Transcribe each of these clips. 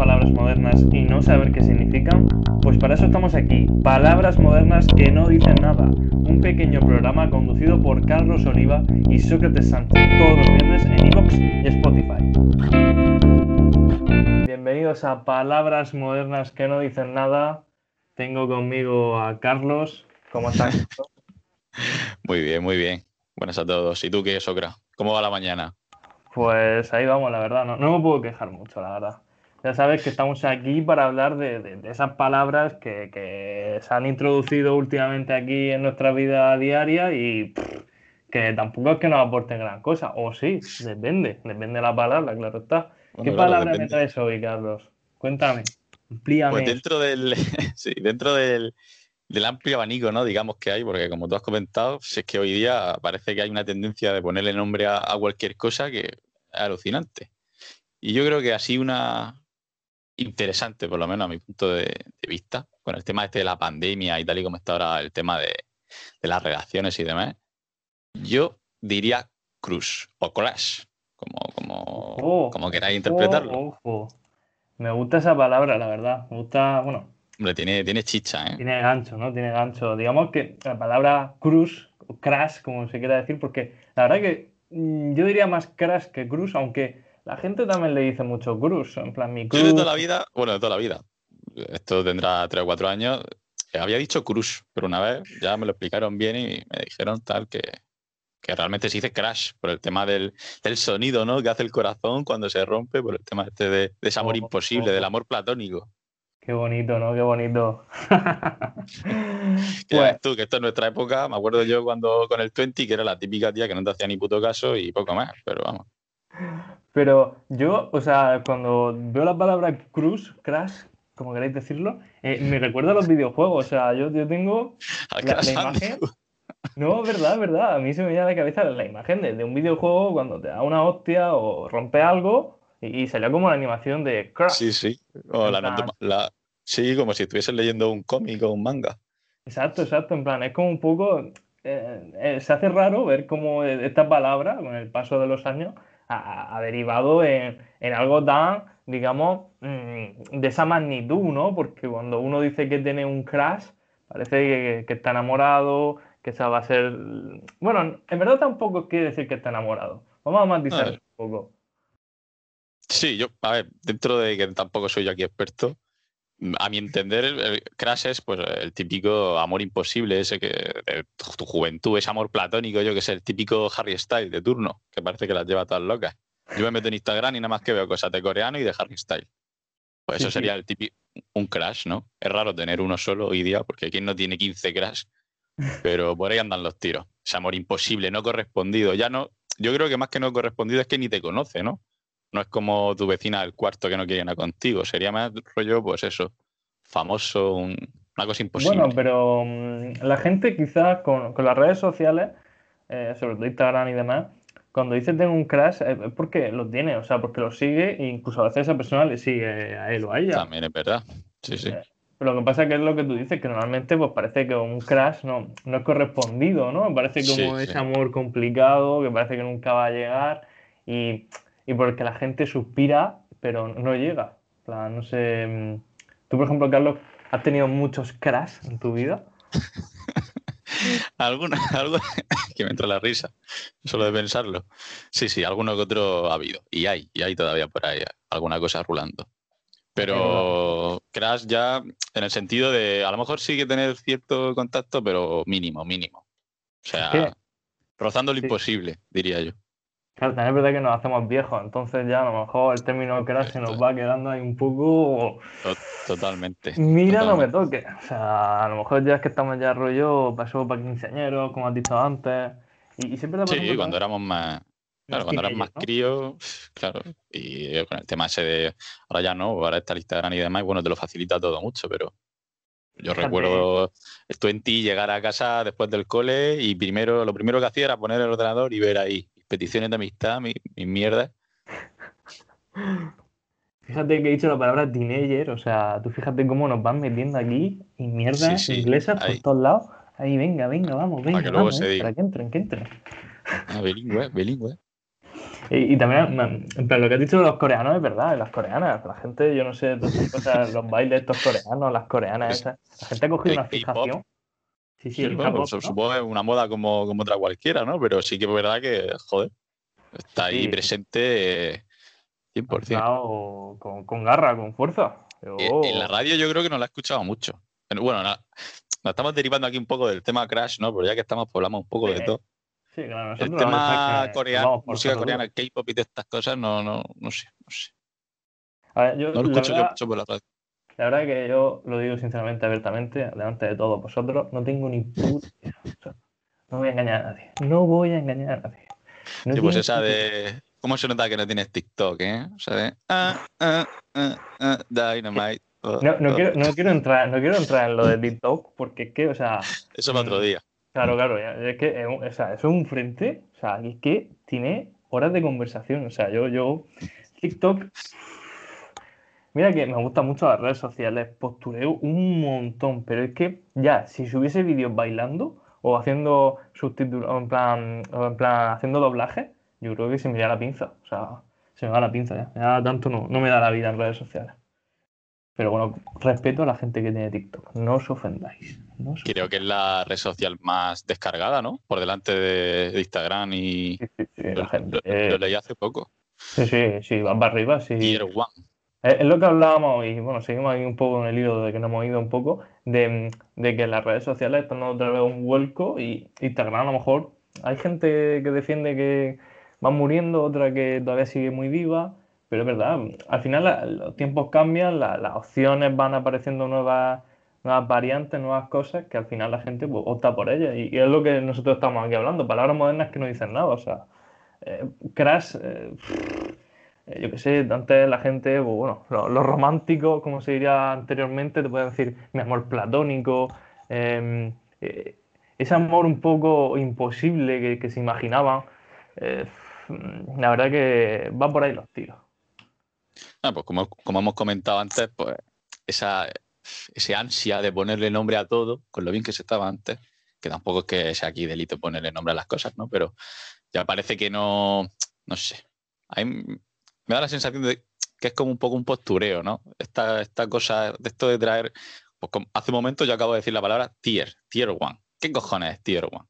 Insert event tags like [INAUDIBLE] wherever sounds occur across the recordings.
palabras modernas y no saber qué significan? Pues para eso estamos aquí, Palabras Modernas que no dicen nada, un pequeño programa conducido por Carlos Oliva y Sócrates Sánchez todos los viernes en iVoox y Spotify. Bienvenidos a Palabras Modernas que no dicen nada. Tengo conmigo a Carlos. ¿Cómo estás? [LAUGHS] muy bien, muy bien. Buenas a todos. ¿Y tú qué, Socra? ¿Cómo va la mañana? Pues ahí vamos, la verdad. No, no me puedo quejar mucho, la verdad. Ya sabes que estamos aquí para hablar de, esas palabras que, se han introducido últimamente aquí en nuestra vida diaria y que tampoco es que nos aporten gran cosa. O sí, depende, depende de la palabra, claro está. ¿Qué palabra me traes hoy, Carlos? Cuéntame, amplíame. Pues dentro del, [LAUGHS] sí, dentro del, del amplio abanico, ¿no? Digamos que hay, porque como tú has comentado, es que hoy día parece que hay una tendencia de ponerle nombre a, cualquier cosa que es alucinante. Y yo creo que así una interesante, por lo menos a mi punto de, vista, con el tema este de la pandemia y tal y como está ahora el tema de, las relaciones y demás, yo diría Cruz o Crash, como, como, como queráis interpretarlo. Me gusta esa palabra, la verdad. Me gusta, bueno, Hombre, tiene, tiene chicha, ¿eh? Tiene gancho, ¿no? Tiene gancho. Digamos que la palabra cruz, o crash, como se quiera decir, porque la verdad que mm, yo diría más crash que cruz, aunque la gente también le dice mucho cruz, en plan mi cruz. Yo de toda la vida, bueno, de toda la vida, esto tendrá tres o cuatro años, había dicho cruz, pero una vez ya me lo explicaron bien y me dijeron tal que, que realmente se dice crash por el tema del, del, sonido, ¿no? Que hace el corazón cuando se rompe, por el tema este de, de ese amor imposible, del amor platónico. Qué bonito, ¿no? Qué bonito. [LAUGHS] pues, tú, que esto es nuestra época, me acuerdo yo cuando con el 20, que era la típica tía que no te hacía ni puto caso y poco más, pero vamos. Pero yo, o sea, cuando veo la palabra cruz, crash, como queréis decirlo, eh, me recuerda a los videojuegos. O sea, yo, yo tengo [LAUGHS] la, imagen. No, verdad, verdad. A mí se me viene a la cabeza la imagen de, de un videojuego cuando te da una hostia o rompe algo y, salió como la animación de Crash. Sí, sí. la, sí, como si estuviesen leyendo un cómic o un manga. Exacto, exacto. En plan, es como un poco. Eh, eh, se hace raro ver cómo esta palabra, con el paso de los años, ha, derivado en, algo tan, digamos, mm, de esa magnitud, ¿no? Porque cuando uno dice que tiene un crash, parece que, está enamorado, que esa va a ser. Bueno, en verdad tampoco quiere decir que está enamorado. Vamos a matizar un poco. Sí, yo, a ver, dentro de que tampoco soy yo aquí experto, a mi entender, el, Crash es pues, el típico amor imposible, ese que de tu, juventud, ese amor platónico, yo que sé, el típico Harry Styles de turno, que parece que las lleva todas locas. Yo me meto en Instagram y nada más que veo cosas de coreano y de Harry Styles. Pues eso sería el típico, un Crash, ¿no? Es raro tener uno solo hoy día, porque quien no tiene 15 Crash, pero por ahí andan los tiros. Ese amor imposible, no correspondido. Ya no, yo creo que más que no correspondido es que ni te conoce, ¿no? No es como tu vecina del cuarto que no quiere nada contigo. Sería más rollo, pues eso, famoso, una cosa imposible. Bueno, pero mm, la gente quizás con, las redes sociales, eh, sobre todo Instagram y demás, cuando dice tengo un crash es porque lo tiene, o sea, porque lo sigue e incluso a veces esa persona le sigue a él o a ella. También es verdad, sí, sí. Eh, pero lo que pasa es que es lo que tú dices, que normalmente pues parece que un crash no, no es correspondido, ¿no? Parece como ese amor complicado, que parece que nunca va a llegar y y porque la gente suspira, pero no llega. no sé. Mm, tú, por ejemplo, Carlos, ¿has tenido muchos crash en tu vida? [LAUGHS] Alguna, algo [LAUGHS] que me entra la risa, solo de pensarlo. Sí, sí, alguno que otro ha habido. Y hay, y hay todavía por ahí alguna cosa rulando. Pero crash ya en el sentido de, a lo mejor sí que tener cierto contacto, pero mínimo, mínimo. O sea, rozando lo imposible, diría yo. Claro, también es verdad que nos hacemos viejos, entonces ya a lo mejor el término crash se nos va quedando ahí un poco. Totalmente. Mira, no me toque. O sea, a lo mejor ya es que estamos ya rollo, pasó para quinceañeros, como has dicho antes. Y, siempre Sí, cuando éramos más. Claro, cuando eras más crío, claro. Y con el tema ese de. Ahora ya no, ahora está el Instagram y demás, y bueno, te lo facilita todo mucho, pero. Yo recuerdo en ti llegar a casa después del cole y primero lo primero que hacía era poner el ordenador y ver ahí peticiones de amistad, mi, mierda. Fíjate que he dicho la palabra teenager, o sea, tú fíjate cómo nos van metiendo aquí y mierdas inglesas por todos lados. Ahí, venga, venga, vamos, venga, vamos, eh, para que entren, que entren. Ah, bilingüe, bilingüe. [LAUGHS] Y, también, pero lo que has dicho de los coreanos es verdad, las coreanas, la gente, yo no sé, cosas, los bailes estos coreanos, las coreanas esas, la gente ha cogido una fijación. Sí, sí, supongo que es una moda como, como otra cualquiera, ¿no? Pero sí que es verdad que, joder, está ahí presente 100%. Con, con, garra, con fuerza. En la radio yo creo que no la he escuchado mucho. Bueno, nos estamos derivando aquí un poco del tema Crash, ¿no? Pero ya que estamos, pues hablamos un poco de todo. Sí, claro. El tema coreano, música coreana, K-pop y de estas cosas, no, no, no sé, no sé. A ver, yo, no lo escucho yo mucho por la radio. La verdad es que yo lo digo sinceramente, abiertamente, delante de todos vosotros, no tengo ni puta No voy a engañar a nadie. No voy a engañar a nadie. sí, pues esa de. ¿Cómo se nota que no tienes TikTok, eh? O sea, de. Ah, ah, ah, ah Dynamite. Oh, no, no, oh. quiero, no, quiero entrar, no quiero entrar en lo de TikTok porque es que, o sea. Eso para otro mm, día. Claro, claro. Es que o sea, es un frente, o sea, es que tiene horas de conversación. O sea, yo, yo. TikTok Mira que me gustan mucho las redes sociales, postureo un montón, pero es que ya, si subiese vídeos bailando o haciendo subtítulos, en plan, en plan haciendo doblaje, yo creo que se me da la pinza. O sea, se me va la pinza ya. ya tanto no, no me da la vida en redes sociales. Pero bueno, respeto a la gente que tiene TikTok. No os ofendáis. Creo que es la red social más descargada, ¿no? Por delante de, Instagram y. Sí, sí, sí, lo, lo, leí hace poco. Sí, sí, sí, va para arriba, sí. Tier One. Es lo que hablábamos y bueno, seguimos ahí un poco en el hilo de que nos hemos ido un poco, de, que las redes sociales están otra vez un vuelco y Instagram a lo mejor hay gente que defiende que va muriendo, otra que todavía sigue muy viva, pero es verdad, al final los tiempos cambian, las opciones van apareciendo nuevas, nuevas variantes, nuevas cosas que al final la gente pues, opta por ellas y, es lo que nosotros estamos aquí hablando, palabras modernas que no dicen nada, o sea, eh, Crash... Eh, eh, yo qué sé, antes la gente, pues, bueno, los románticos, como se diría anteriormente, te pueden decir mi amor platónico, em, eh, ese amor un poco imposible que, se imaginaban, eh, la verdad que va por ahí los tiros. Ah, pues como, hemos comentado antes, pues esa, ese ansia de ponerle nombre a todo, con lo bien que se estaba antes, que tampoco es que sea aquí delito ponerle nombre a las cosas, ¿no? Pero ya parece que no, no sé. Hay, me da la sensación de que es como un poco un postureo, ¿no? Esta, esta cosa, de esto de traer, pues hace un momento yo acabo de decir la palabra tier, tier one. ¿Qué cojones es tier one?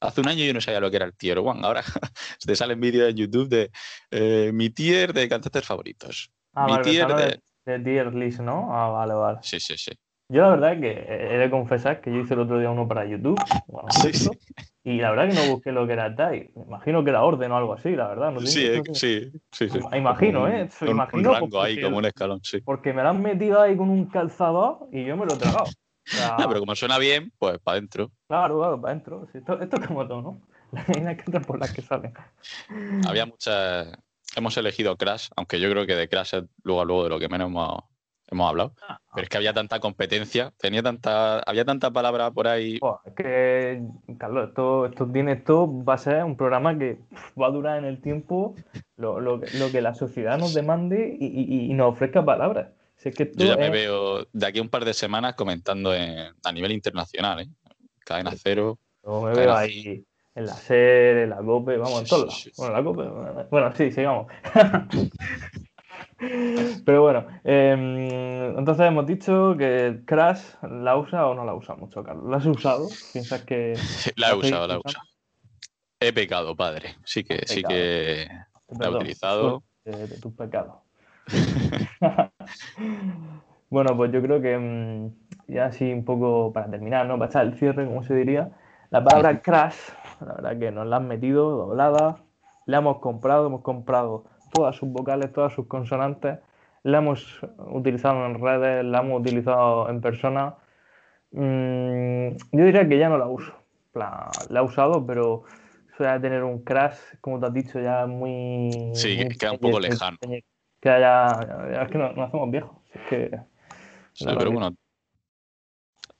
Hace un año yo no sabía lo que era el tier one. Ahora [LAUGHS] te salen vídeos en YouTube de eh, mi tier de cantantes favoritos. Ah, mi tier de... de... tier list, ¿no? Ah, vale, vale. Sí, sí, sí. Yo la verdad es que he de confesar que yo hice el otro día uno para YouTube. Y la verdad que no busqué lo que era. Me imagino que era orden o algo así, la verdad. sí, sí, sí, sí, Imagino, ¿eh? imagino un rango ahí, como un escalón, sí. Porque me lo han metido ahí con un calzador y yo me lo he tragado. no, pero como suena bien, pues para adentro. Claro, claro, para adentro. esto, esto, es como todo, ¿no? [LAUGHS] Las líneas que entran por las que salen. Había muchas. Hemos elegido Crash, aunque yo creo que de Crash es luego a luego de lo que menos hemos, hemos hablado. Ah, pero es que había tanta competencia, tenía tanta, había tanta palabra por ahí. es que, Carlos, esto, esto tiene esto, va a ser un programa que va a durar en el tiempo lo, lo, lo que la sociedad nos demande y, y, nos ofrezca palabras. que Yo ya me veo de aquí a un par de semanas comentando en, a nivel internacional, ¿eh? Cadena cero. Yo me veo ahí en la SER, en la COPE, vamos, en todos Bueno, la COPE, bueno, sí, sigamos. [LAUGHS] Pero bueno, em, entonces hemos dicho que Crash la usa o no la usa mucho, Carlos. ¿La has usado? ¿Piensas que.? [LAUGHS] La he usado, la he usado. He pecado, padre. Sí que, sí que la he utilizado. De, tus pecados. [LAUGHS] bueno, pues yo creo que em, ya así un poco para terminar, ¿no? Para echar el cierre, como se diría. La palabra crash, la verdad que nos la han metido doblada. La hemos comprado, hemos comprado todas sus vocales, todas sus consonantes. La hemos utilizado en redes, la hemos utilizado en persona. Mm, yo diría que ya no la uso. La, la he usado, pero suele tener un crash, como te has dicho, ya muy. Sí, queda un poco lejano. Que ya, es que nos, hacemos viejos. que, sí, pero bueno.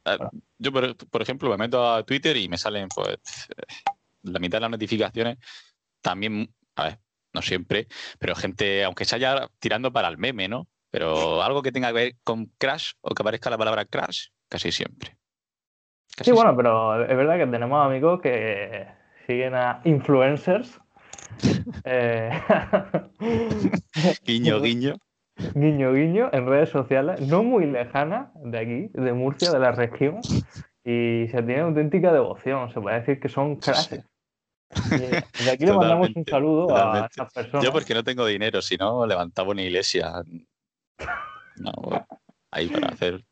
Eh, yo, por, por, ejemplo, me meto a Twitter y me salen pues la mitad de las notificaciones. También, a ver, no siempre, pero gente, aunque se haya tirando para el meme, ¿no? Pero algo que tenga que ver con crash o que aparezca la palabra crash, casi siempre. sí, bueno, pero es verdad que tenemos amigos que siguen a influencers [LAUGHS] Eh, guiño, guiño. Guiño, guiño, en redes sociales, no muy lejanas de aquí, de Murcia, de la región, y se tiene auténtica devoción. Se puede decir que son clases. [LAUGHS] De aquí le mandamos un saludo a esas personas. Yo porque no tengo dinero, si no levantaba una iglesia. No, ahí para hacer.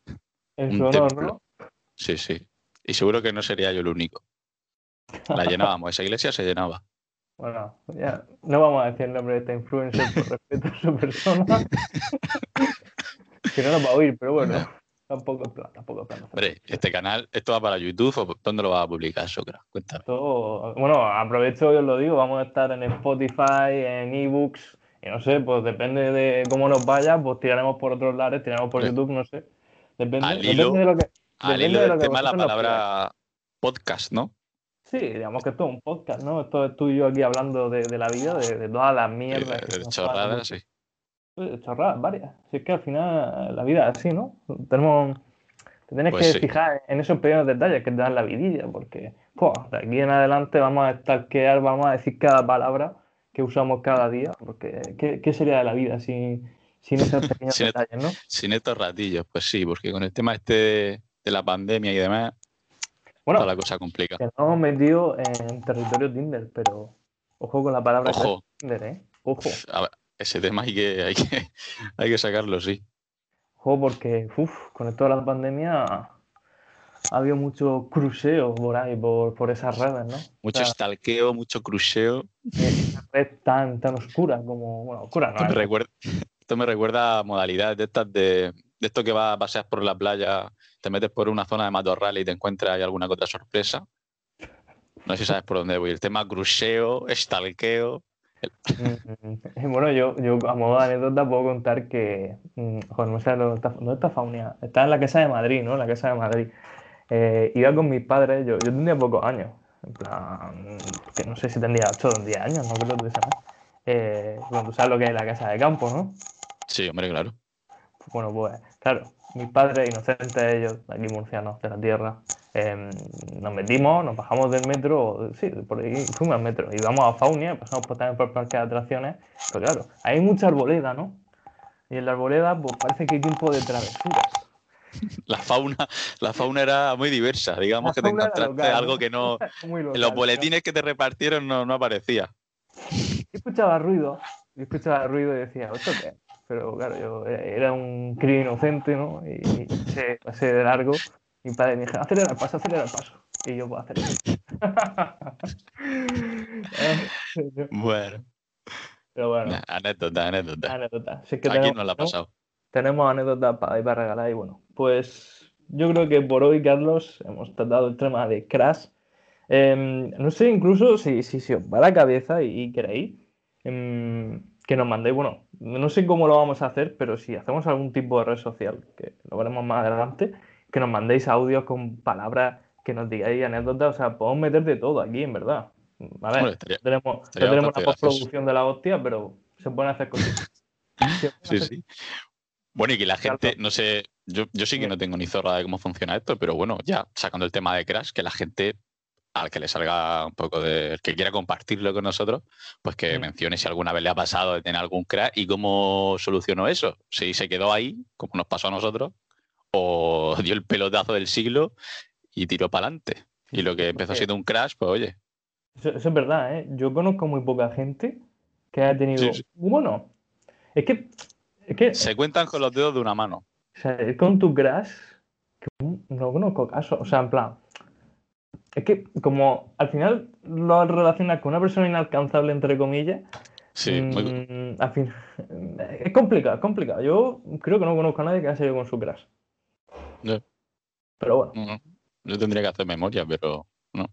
En su honor, ¿no? Sí, sí. Y seguro que no sería yo el único. La llenábamos, esa iglesia se llenaba. Bueno, ya no vamos a decir el nombre de esta influencer por respeto a su persona. [LAUGHS] que no nos va a oír, pero bueno, tampoco es plan, tampoco plan. Hombre, este canal, ¿esto va para YouTube o dónde lo vas a publicar, Socra? Cuéntame. bueno, aprovecho y os lo digo, vamos a estar en Spotify, en ebooks, y no sé, pues depende de cómo nos vaya, pues tiraremos por otros lares, tiraremos por YouTube, no sé. Depende, al hilo, de lo que. Al hilo del tema, la palabra podcast, ¿no? Sí, digamos que esto es un podcast, ¿no? Esto es tú y yo aquí hablando de, de la vida, de, de, todas las mierdas. De, chorradas, sí. Chorradas, varias. Si es que al final la vida es así, ¿no? Tenemos. Te tienes Pues que sí. fijar en esos pequeños detalles que te dan la vidilla, porque pues, de aquí en adelante vamos a stalkear, vamos a decir cada palabra que usamos cada día, porque ¿qué, qué sería de la vida sin, sin esos pequeños Sin- detalles, no? Sin estos ratillos, pues sí, porque con el tema este de, de la pandemia y demás, Bueno, toda la cosa complica. que nos hemos metido en territorio Tinder, pero ojo con la palabra Ojo. Tinder, ¿eh? Ojo. A ver, ese tema hay que, hay que, hay que sacarlo, sí. Ojo, porque uf, con esto de la pandemia ha habido mucho cruceo por ahí, por, por esas redes, ¿no? Mucho O sea, stalkeo, mucho cruceo. esa red tan, tan oscura como, bueno, oscura Esto no, me es, recuerda, esto me recuerda a modalidades de estas de, de esto que vas, paseas por la playa, te metes por una zona de matorral y te encuentras ahí alguna que otra sorpresa. No sé si sabes por dónde voy. El tema cruceo, stalkeo. Mm, [LAUGHS] Bueno, yo, yo a modo de anécdota puedo contar que, mm, joder, no sé dónde está, dónde está Faunia, está en la casa de Madrid, ¿no? En la casa de Madrid. Eh, iba con mis padres, yo, yo tendría pocos años, en plan, que no sé si tendría 8 o 10 años, no creo que sea más. Eh, bueno, tú sabes lo que es la casa de campo, ¿no? Sí, hombre, claro. Bueno, pues claro, mis padres, inocentes ellos, aquí murcianos de la tierra, eh, nos metimos, nos bajamos del metro, sí, por ahí fuimos al metro, y vamos a Faunia, pasamos por, también por el parque de atracciones, pero claro, hay mucha arboleda, ¿no? Y en la arboleda, pues parece que hay tiempo de travesuras. [LAUGHS] La fauna, la fauna era muy diversa. Digamos La que te encontraste local, algo que no. [LAUGHS] Muy En local, los ¿no? boletines que te repartieron no, no aparecía. Yo escuchaba ruido, yo escuchaba ruido y decía, ¿esto qué? es?". Pero claro, yo era- era un crío inocente, ¿no? Y, y pasé, pasé de largo. Mi padre me dijo, acelera el paso, acelera el paso. Y yo, pues, acelera. [LAUGHS] Bueno, Pero bueno, anécdota, anécdota. anécdota. Si es que ¿A quién tenemos, nos la ha ¿no? pasado? tenemos anécdotas para, regalar. Y bueno, pues yo creo que por hoy, Carlos, hemos tratado el tema de Crash. Em, no sé incluso si, si, si os va la cabeza y, y queréis em, que nos mandéis, bueno, no sé cómo lo vamos a hacer, pero si hacemos algún tipo de red social, que lo veremos más adelante, que nos mandéis audios con palabras, que nos digáis anécdotas, o sea, podemos meter de todo aquí, en verdad. A ver, Hombre, estaría- no tenemos, no tenemos una postproducción de la hostia, pero se pueden hacer [LAUGHS] pueden Sí, hacer sí. Bueno, y que la gente, no sé, yo, yo sí que no tengo ni zorra de cómo funciona esto, pero bueno, ya sacando el tema de Crash, que la gente, al que le salga un poco de, el que quiera compartirlo con nosotros, pues que Mm. mencione si alguna vez le ha pasado de tener algún Crash y cómo solucionó eso. Si se quedó ahí, como nos pasó a nosotros, o [LAUGHS] dio el pelotazo del siglo y tiró para adelante. Y lo que empezó siendo un Crash, pues oye, Eso, eso es verdad, ¿eh? Yo conozco muy poca gente que haya tenido. Sí, sí. Bueno, es que, es que se cuentan con los dedos de una mano. o sea, es con tu Crash, que no conozco casos. O sea, en plan, es que como al final lo relacionas con una persona inalcanzable, entre comillas, Sí, muy- mm, al fin, es complicado, es complicado. Yo creo que no conozco a nadie que haya salido con su Crash. Pero bueno, no. Yo tendría que hacer memoria, pero no.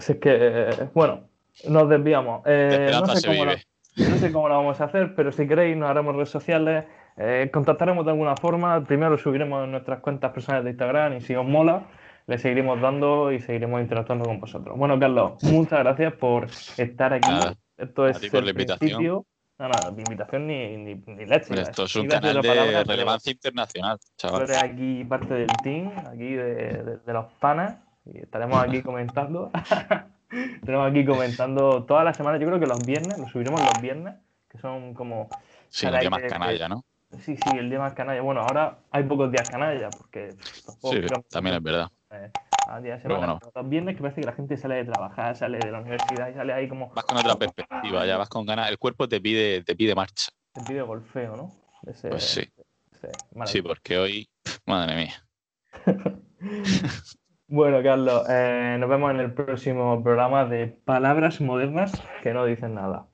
si es que, bueno, nos desviamos. Eh, no sé cómo lo- vive. No sé cómo lo vamos a hacer, pero si queréis nos haremos redes sociales, eh, contactaremos de alguna forma. Primero lo subiremos en nuestras cuentas personales de Instagram y si os mola, le seguiremos dando y seguiremos interactuando con vosotros. Bueno, Carlos, muchas gracias por estar aquí. Nada, Esto es el la principio. No, no, mi invitación ni, ni, ni leche. Esto es un Iba canal de palabra, pero relevancia internacional, Tú chaval. eres aquí parte del team, aquí de, de- de los panas, y estaremos aquí [LAUGHS] comentando. [LAUGHS] Tenemos aquí comentando todas las semanas, yo creo que los viernes, lo subiremos los viernes, que son como... Sí, el día más canalla, ¿no? Sí, sí, el día más canalla. Bueno, ahora hay pocos días canalla, porque... Sí, también es verdad. Eh, a día de semana. Los viernes que parece que la gente sale de trabajar, sale de la universidad y sale ahí como... Vas con otra perspectiva, ya vas con ganas. El cuerpo te pide, te pide marcha. Te pide golfeo, ¿no? pues sí. sí, porque hoy... Madre mía. [LAUGHS] bueno, Carlos, eh, nos vemos en el próximo programa de Palabras Modernas que no dicen nada.